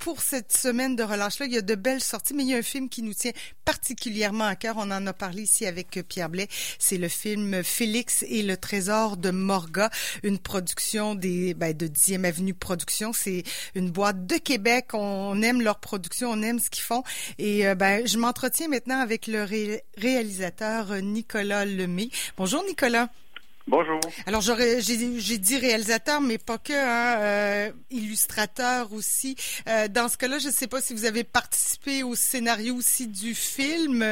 pour cette semaine de relâche-là, il y a de belles sorties, mais il y a un film qui nous tient particulièrement à cœur. On en a parlé ici avec Pierre Blais. C'est le film Félix et le trésor de Morga, une production des ben, de 10e Avenue Production. C'est une boîte de Québec. On aime leur production, on aime ce qu'ils font. Et euh, ben, je m'entretiens maintenant avec le réalisateur Nicolas Lemay. Bonjour Nicolas. Bonjour. Alors j'aurais j'ai dit réalisateur, mais pas que, hein, euh, illustrateur aussi. Euh, dans ce cas-là, je ne sais pas si vous avez participé au scénario aussi du film.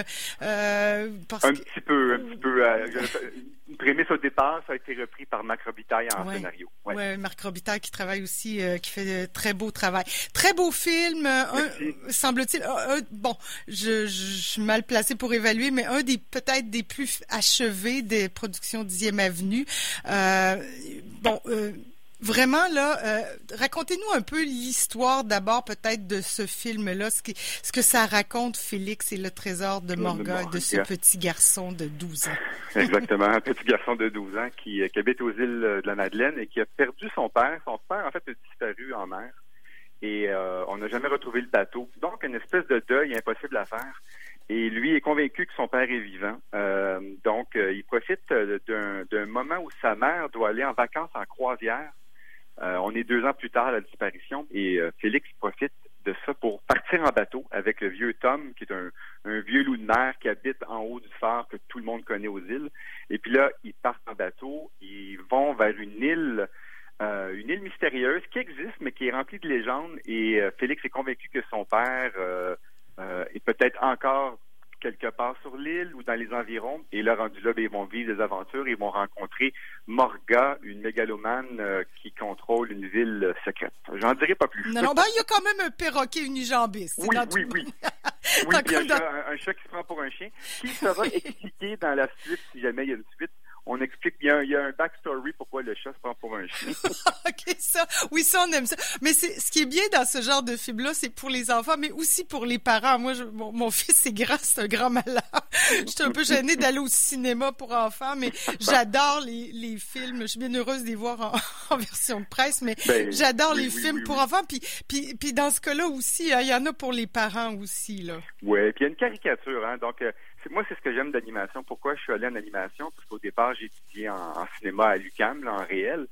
Euh, un petit peu, un petit peu. une prémisse au départ, ça a été repris par Marc Robitaille en scénario. Oui, ouais, Marc Robitaille qui travaille aussi, qui fait de très beau travail. Très beau film, semble-t-il. bon, je, je, suis mal placé pour évaluer, mais un des peut-être des plus achevés des productions 10e Avenue euh, bon, euh, vraiment là, euh, racontez-nous un peu l'histoire d'abord peut-être de ce film-là, ce, ce que ça raconte Félix et le trésor de Morga, de ce petit garçon de 12 ans. Exactement, un petit garçon de 12 ans qui, habite aux îles de la Madeleine et qui a perdu son père. Son père, en fait, a disparu en mer et on n'a jamais retrouvé le bateau. Donc, une espèce de deuil impossible à faire. Et lui est convaincu que son père est vivant. Euh, donc, euh, il profite euh, d'un moment où sa mère doit aller en vacances en croisière. on est deux ans plus tard à la disparition et Félix profite de ça pour partir en bateau avec le vieux Tom, qui est un, vieux loup de mer qui habite en haut du phare que tout le monde connaît aux îles. Et puis là, ils partent en bateau, ils vont vers une île, une île mystérieuse qui existe mais qui est remplie de légendes. Et Félix est convaincu que son père euh, et peut-être encore quelque part sur l'île ou dans les environs. Et là, rendu là, ben, ils vont vivre des aventures. Ils vont rencontrer Morga, une mégalomane euh, qui contrôle une ville secrète. J'en dirai pas plus. Non, non, ben, il y a quand même un perroquet unijambiste. Oui, oui, oui, oui. il y a un, chat qui se prend pour un chien, qui sera expliqué dans la suite, si jamais il y a une suite, on explique, il y, a, il y a un backstory pourquoi le chat se prend pour un chien. OK, ça, oui, ça, on aime ça. Mais c'est, ce qui est bien dans ce genre de film-là, c'est pour les enfants, mais aussi pour les parents. Moi, je, mon, fils est grand, c'est un grand malade. je suis un peu gênée d'aller au cinéma pour enfants, mais j'adore les, les films. Je suis bien heureuse de les voir en, version de presse, mais ben, j'adore les films pour enfants. Puis, puis, puis dans ce cas-là aussi, hein, il y en a pour les parents aussi, là. Oui, puis il y a une caricature, hein, donc... Euh, moi, c'est ce que j'aime d'animation. Pourquoi je suis allé en animation? Parce qu'au départ, j'ai étudié en, cinéma à l'UCAM, en réel.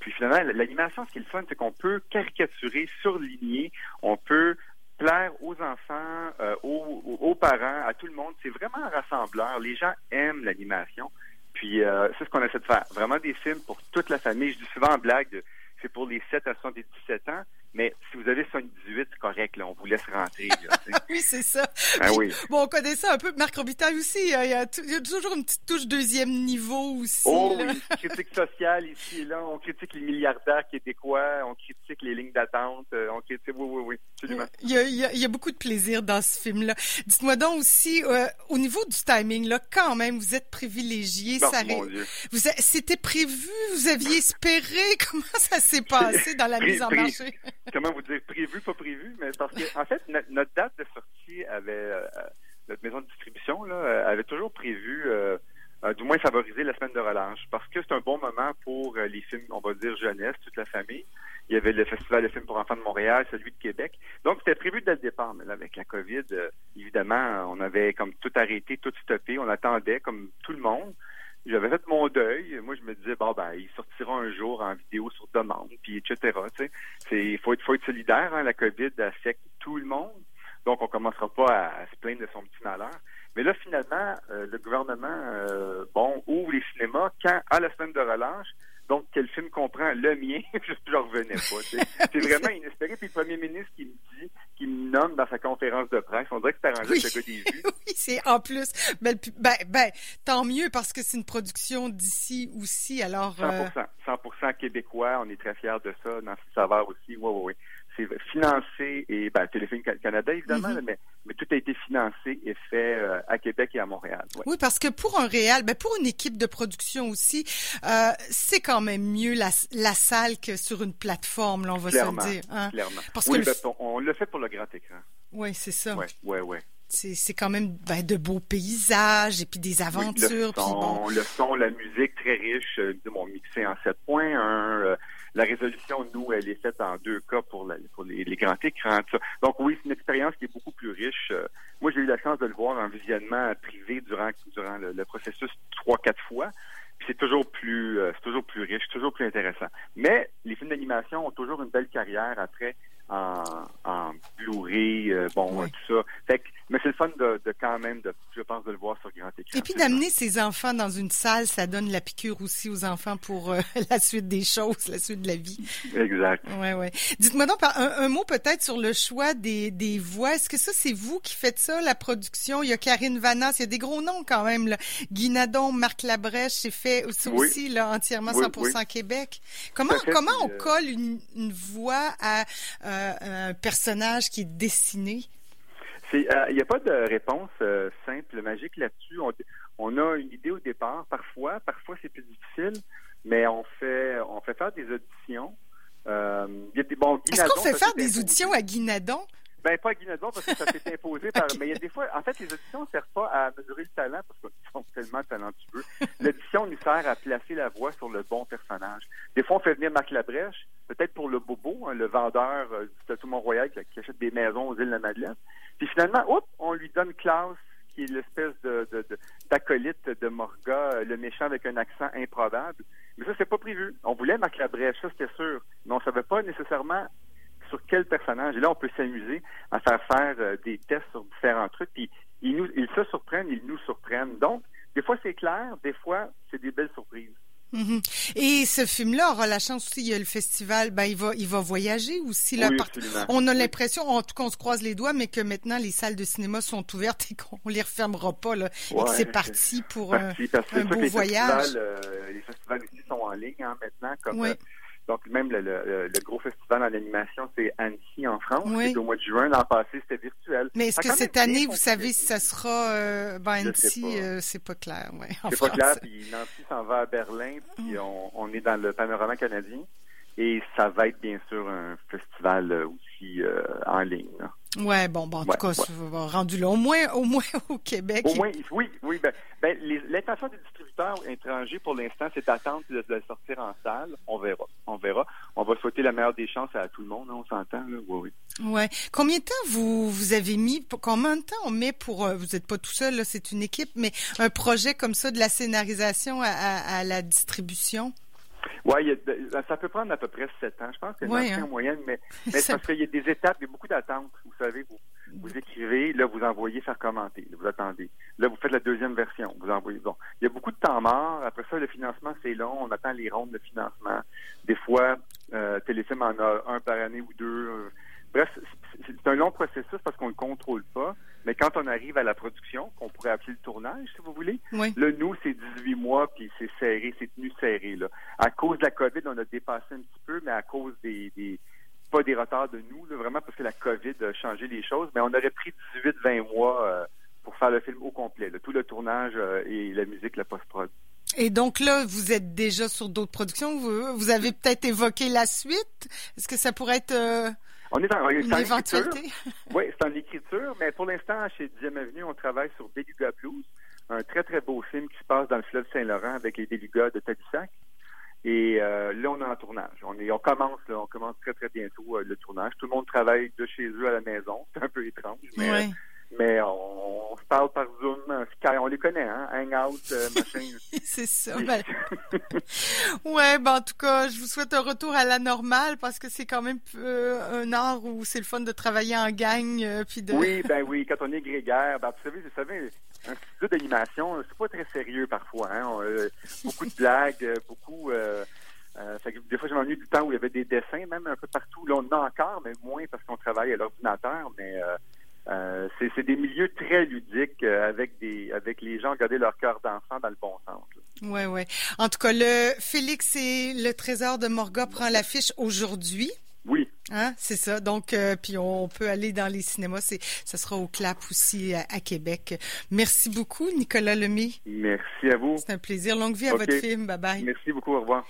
Puis finalement, l'animation, ce qui est le fun, c'est qu'on peut caricaturer, surligner, on peut plaire aux enfants, euh, aux, parents, à tout le monde. C'est vraiment un rassembleur. Les gens aiment l'animation. Puis euh, c'est ce qu'on essaie de faire. Vraiment des films pour toute la famille. Je dis souvent en blague, c'est pour les 7 à 77 ans. Mais si vous avez 78, c'est correct, là, on vous laisse rentrer. oui, c'est ça. Ah oui. Bon, on connaît ça un peu. Marc Robitaille aussi, hein. il y, a toujours une petite touche deuxième niveau aussi. Oh oui, critique sociale ici et là. On critique les milliardaires québécois, on critique les lignes d'attente, euh, on critique... Oui, oui, oui, absolument. Il y a, il y a, beaucoup de plaisir dans ce film-là. Dites-moi donc aussi, euh, au niveau du timing, là, quand même, vous êtes privilégié. ça mon Dieu. Vous C'était prévu? Vous aviez espéré? Comment ça s'est passé dans la mise en marché? Comment vous dire, prévu, pas prévu, mais parce que, en fait, notre, date de sortie avait, euh, notre maison de distribution, là, euh, avait toujours prévu, euh, du moins favoriser la semaine de relâche, parce que c'est un bon moment pour les films, on va dire, jeunesse, toute la famille. Il y avait le Festival de films pour enfants de Montréal, celui de Québec. Donc, c'était prévu dès le départ, mais là, avec la COVID, évidemment, on avait comme tout arrêté, tout stoppé. On attendait, comme tout le monde j'avais fait mon deuil. Moi, je me disais, bon, ben, il sortira un jour en vidéo sur demande, puis etc. Il faut être, faut être solidaire. Hein, la COVID affecte tout le monde. Donc, on commencera pas à, se plaindre de son petit malheur. Mais là, finalement, euh, le gouvernement, euh, bon, ouvre les cinémas quand, à la semaine de relâche, donc, quel film comprend le mien? je ne revenais pas. C'est vraiment inespéré. Puis le premier ministre qui me dit, qui me nomme dans sa conférence de presse, on dirait que c'est arrangé oui. gars des vues. oui, c'est en plus. Ben, ben, ben, tant mieux parce que c'est une production d'ici aussi. Alors, 100%, 100% québécois. On est très fiers de ça. Nancy Savard aussi. Oui, oui, oui c'est financé, et ben, Téléfilm Canada, évidemment, mm-hmm. mais, financé et fait euh, à Québec et à Montréal. Oui, parce que pour un réel, ben, pour une équipe de production aussi, euh, c'est quand même mieux la, la, salle que sur une plateforme, là, on va se dire. Hein? Clairement. Parce oui, que ben, on, le fait pour le grand écran. Oui, c'est ça. Oui, oui, oui c'est quand même ben, de beaux paysages et puis des aventures. le, son, le son, la musique très riche, euh, bon, mixé en 7.1, la résolution, nous, elle est faite en deux cas pour, pour les, grands écrans. Donc oui, c'est une expérience qui est beaucoup plus riche. Moi, j'ai eu la chance de le voir en visionnement privé durant, durant le, processus trois, quatre fois. Puis c'est toujours plus, euh, c'est toujours plus riche, toujours plus intéressant. Mais les films d'animation ont toujours une belle carrière après en, en Blu-ray, euh, bon, tout ça. Fait que, mais c'est le fun de, de, quand même, de, je pense, de le voir sur grand écran. Et puis d'amener ses enfants dans une salle, ça donne la piqûre aussi aux enfants pour euh, la suite des choses, la suite de la vie. Exact. Ouais, ouais. Dites-moi donc un, un mot peut-être sur le choix des, des voix. Est-ce que ça, c'est vous qui faites ça, la production? Il y a Karine Vanas, il y a des gros noms quand même. Là. Guy Nadon, Marc Labrèche, c'est fait aussi, aussi là, entièrement 100% Québec. Comment, comment on euh, colle une, une voix à... Euh, un personnage qui est dessiné? Il n'y euh, a pas de réponse euh, simple, magique là-dessus. On, a une idée au départ, parfois, parfois c'est plus difficile, mais on fait on fait faire des auditions. bon, Est-ce qu'on fait faire des auditions à Guinadon? Ben, pas à Guinadon parce que ça s'est imposé par. Mais il y a des fois, en fait, les auditions ne servent pas à mesurer le talent parce qu'ils sont tellement talentueux. L'audition nous sert à placer la voix sur le bon personnage. Des fois, on fait venir Marc Labrèche, peut-être pour le bobo, hein, le vendeur euh, du Château Mont-Royal qui, achète des maisons aux îles de la Madeleine. Puis finalement, oups, on lui donne Klaus, qui est l'espèce de, d'acolyte de, de, Morga, euh, le méchant avec un accent improbable. Mais ça, c'est pas prévu. On voulait Marc ça c'était sûr. Mais on savait pas nécessairement sur quel personnage. Et là, on peut s'amuser à faire faire euh, des tests sur différents trucs. Puis ils, nous, ils se surprennent, ils nous surprennent. Donc, des fois, c'est clair, des fois, c'est des belles surprises. Mhm. Et ce film-là aura la chance aussi, il y a le festival, ben il va, il va voyager aussi là. on a l'impression, en tout cas, on se croise les doigts, mais que maintenant les salles de cinéma sont ouvertes et qu'on les refermera pas là, et que c'est parti pour un, beau voyage. Euh, les festivals ici sont en ligne hein, maintenant, comme euh, donc, même le, le, gros festival en animation, c'est Annecy en France. C'est au mois de juin. L'an passé, c'était virtuel. Mais est-ce que cette année, vous savez si ça sera euh, ben, Annecy, euh, c'est pas clair. Ouais, c'est pas clair. Puis Nancy s'en va à Berlin. Puis mm. on, on, est dans le panorama canadien. Et ça va être bien sûr un festival euh, aussi euh, en ligne. Là. Ouais, bon, bon, en tout cas, rendu là, au moins, au moins au Québec. Au moins, oui, oui. Ben, ben l'intention des distributeurs étrangers pour l'instant, c'est d'attendre de, sortir en salle. On verra, on verra. On va souhaiter la meilleure des chances à tout le monde, hein, on s'entend, là. Oui, oui. Ouais. Combien de temps vous vous avez mis Combien de temps on met pour euh, Vous n'êtes pas tout seul, là, c'est une équipe, mais un projet comme ça de la scénarisation à, à la distribution? Oui, ça peut prendre à peu près sept ans. Je pense que c'est hein. en moyenne, mais, mais parce qu'il y a des étapes, il y a beaucoup d'attentes. Vous savez, vous, vous écrivez, là, vous envoyez faire commenter, vous attendez. Là, vous faites la deuxième version, vous envoyez. Bon, il y a beaucoup de temps mort. Après ça, le financement, c'est long. On attend les rondes de financement. Des fois, euh, Téléfilm en a un par année ou deux. Bref, c'est un long processus parce qu'on ne le contrôle pas. Mais quand on arrive à la production, qu'on pourrait appeler le tournage, si vous voulez, le nous, c'est 18 mois, puis c'est serré, c'est tenu serré. Là. À cause de la COVID, on a dépassé un petit peu, mais à cause des, pas des retards de nous, vraiment parce que la COVID a changé les choses, mais on aurait pris 18-20 mois euh, pour faire le film au complet, tout le tournage euh, et la musique, la post-prod. Et donc là, vous êtes déjà sur d'autres productions. Vous, avez peut-être évoqué la suite. Est-ce que ça pourrait être euh, on est en, une éventualité? oui, c'est en écriture, mais pour l'instant, chez 10e Avenue, on travaille sur Beluga Blues, un très, très beau film qui se passe dans le fleuve Saint-Laurent avec les Belugas de Tadoussac. Et euh, là, on est en tournage. On, est, on commence, là, on commence très, très bientôt euh, le tournage. Tout le monde travaille de chez eux à la maison. C'est un peu étrange, mais mais on, se parle par Zoom, Sky, on les connaît, hein, Hangout, euh, machin. c'est ça. Ben... ouais, ben en tout cas, je vous souhaite un retour à la normale parce que c'est quand même euh, un art où c'est le fun de travailler en gang, euh, puis de. Oui, ben oui, quand on est grégaire, ben vous savez, vous savez, un studio d'animation, c'est pas très sérieux parfois, hein. beaucoup de blagues, beaucoup. fait que des fois, j'ai m'ennuie du temps où il y avait des dessins, même un peu partout. Là, on en a encore, mais moins parce qu'on travaille à l'ordinateur. Mais euh, c'est des milieux très ludiques euh, avec des avec les gens garder leur cœur d'enfant dans le bon sens. Oui, oui. En tout cas, le Félix et le Trésor de Morga prend l'affiche aujourd'hui. Oui. Hein, c'est ça. Donc, euh, puis on peut aller dans les cinémas. C'est, ça sera au CLAP aussi à, Québec. Merci beaucoup, Nicolas Lemay. Merci à vous. C'est un plaisir. Longue vie à votre film. Bye bye. Merci beaucoup. Au revoir.